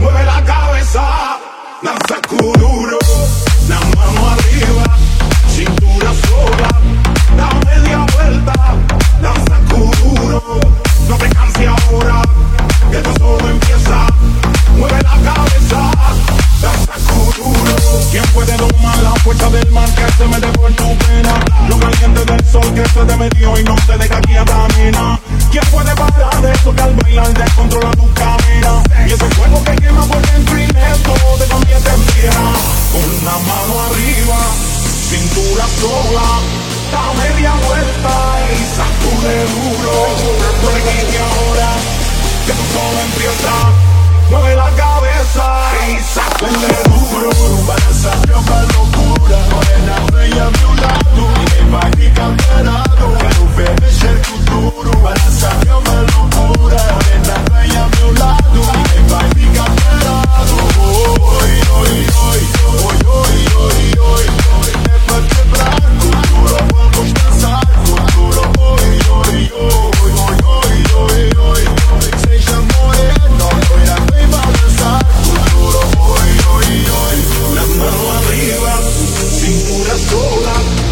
Mueve la cabeza y sacude del mar que se mete por tu pena? Lo caliente del sol que se te metió y no te deja aquí a camina. ¿Quién puede parar eso que al bailar descontrola tu cadera? Y ese fuego que quema por dentro y lento te convierte en piedra. Con la mano arriba, cintura sola, da media vuelta y sacude duro. No te quites ahora, que tú solo empieza. Mueve la cabeza y sacude cintura sola.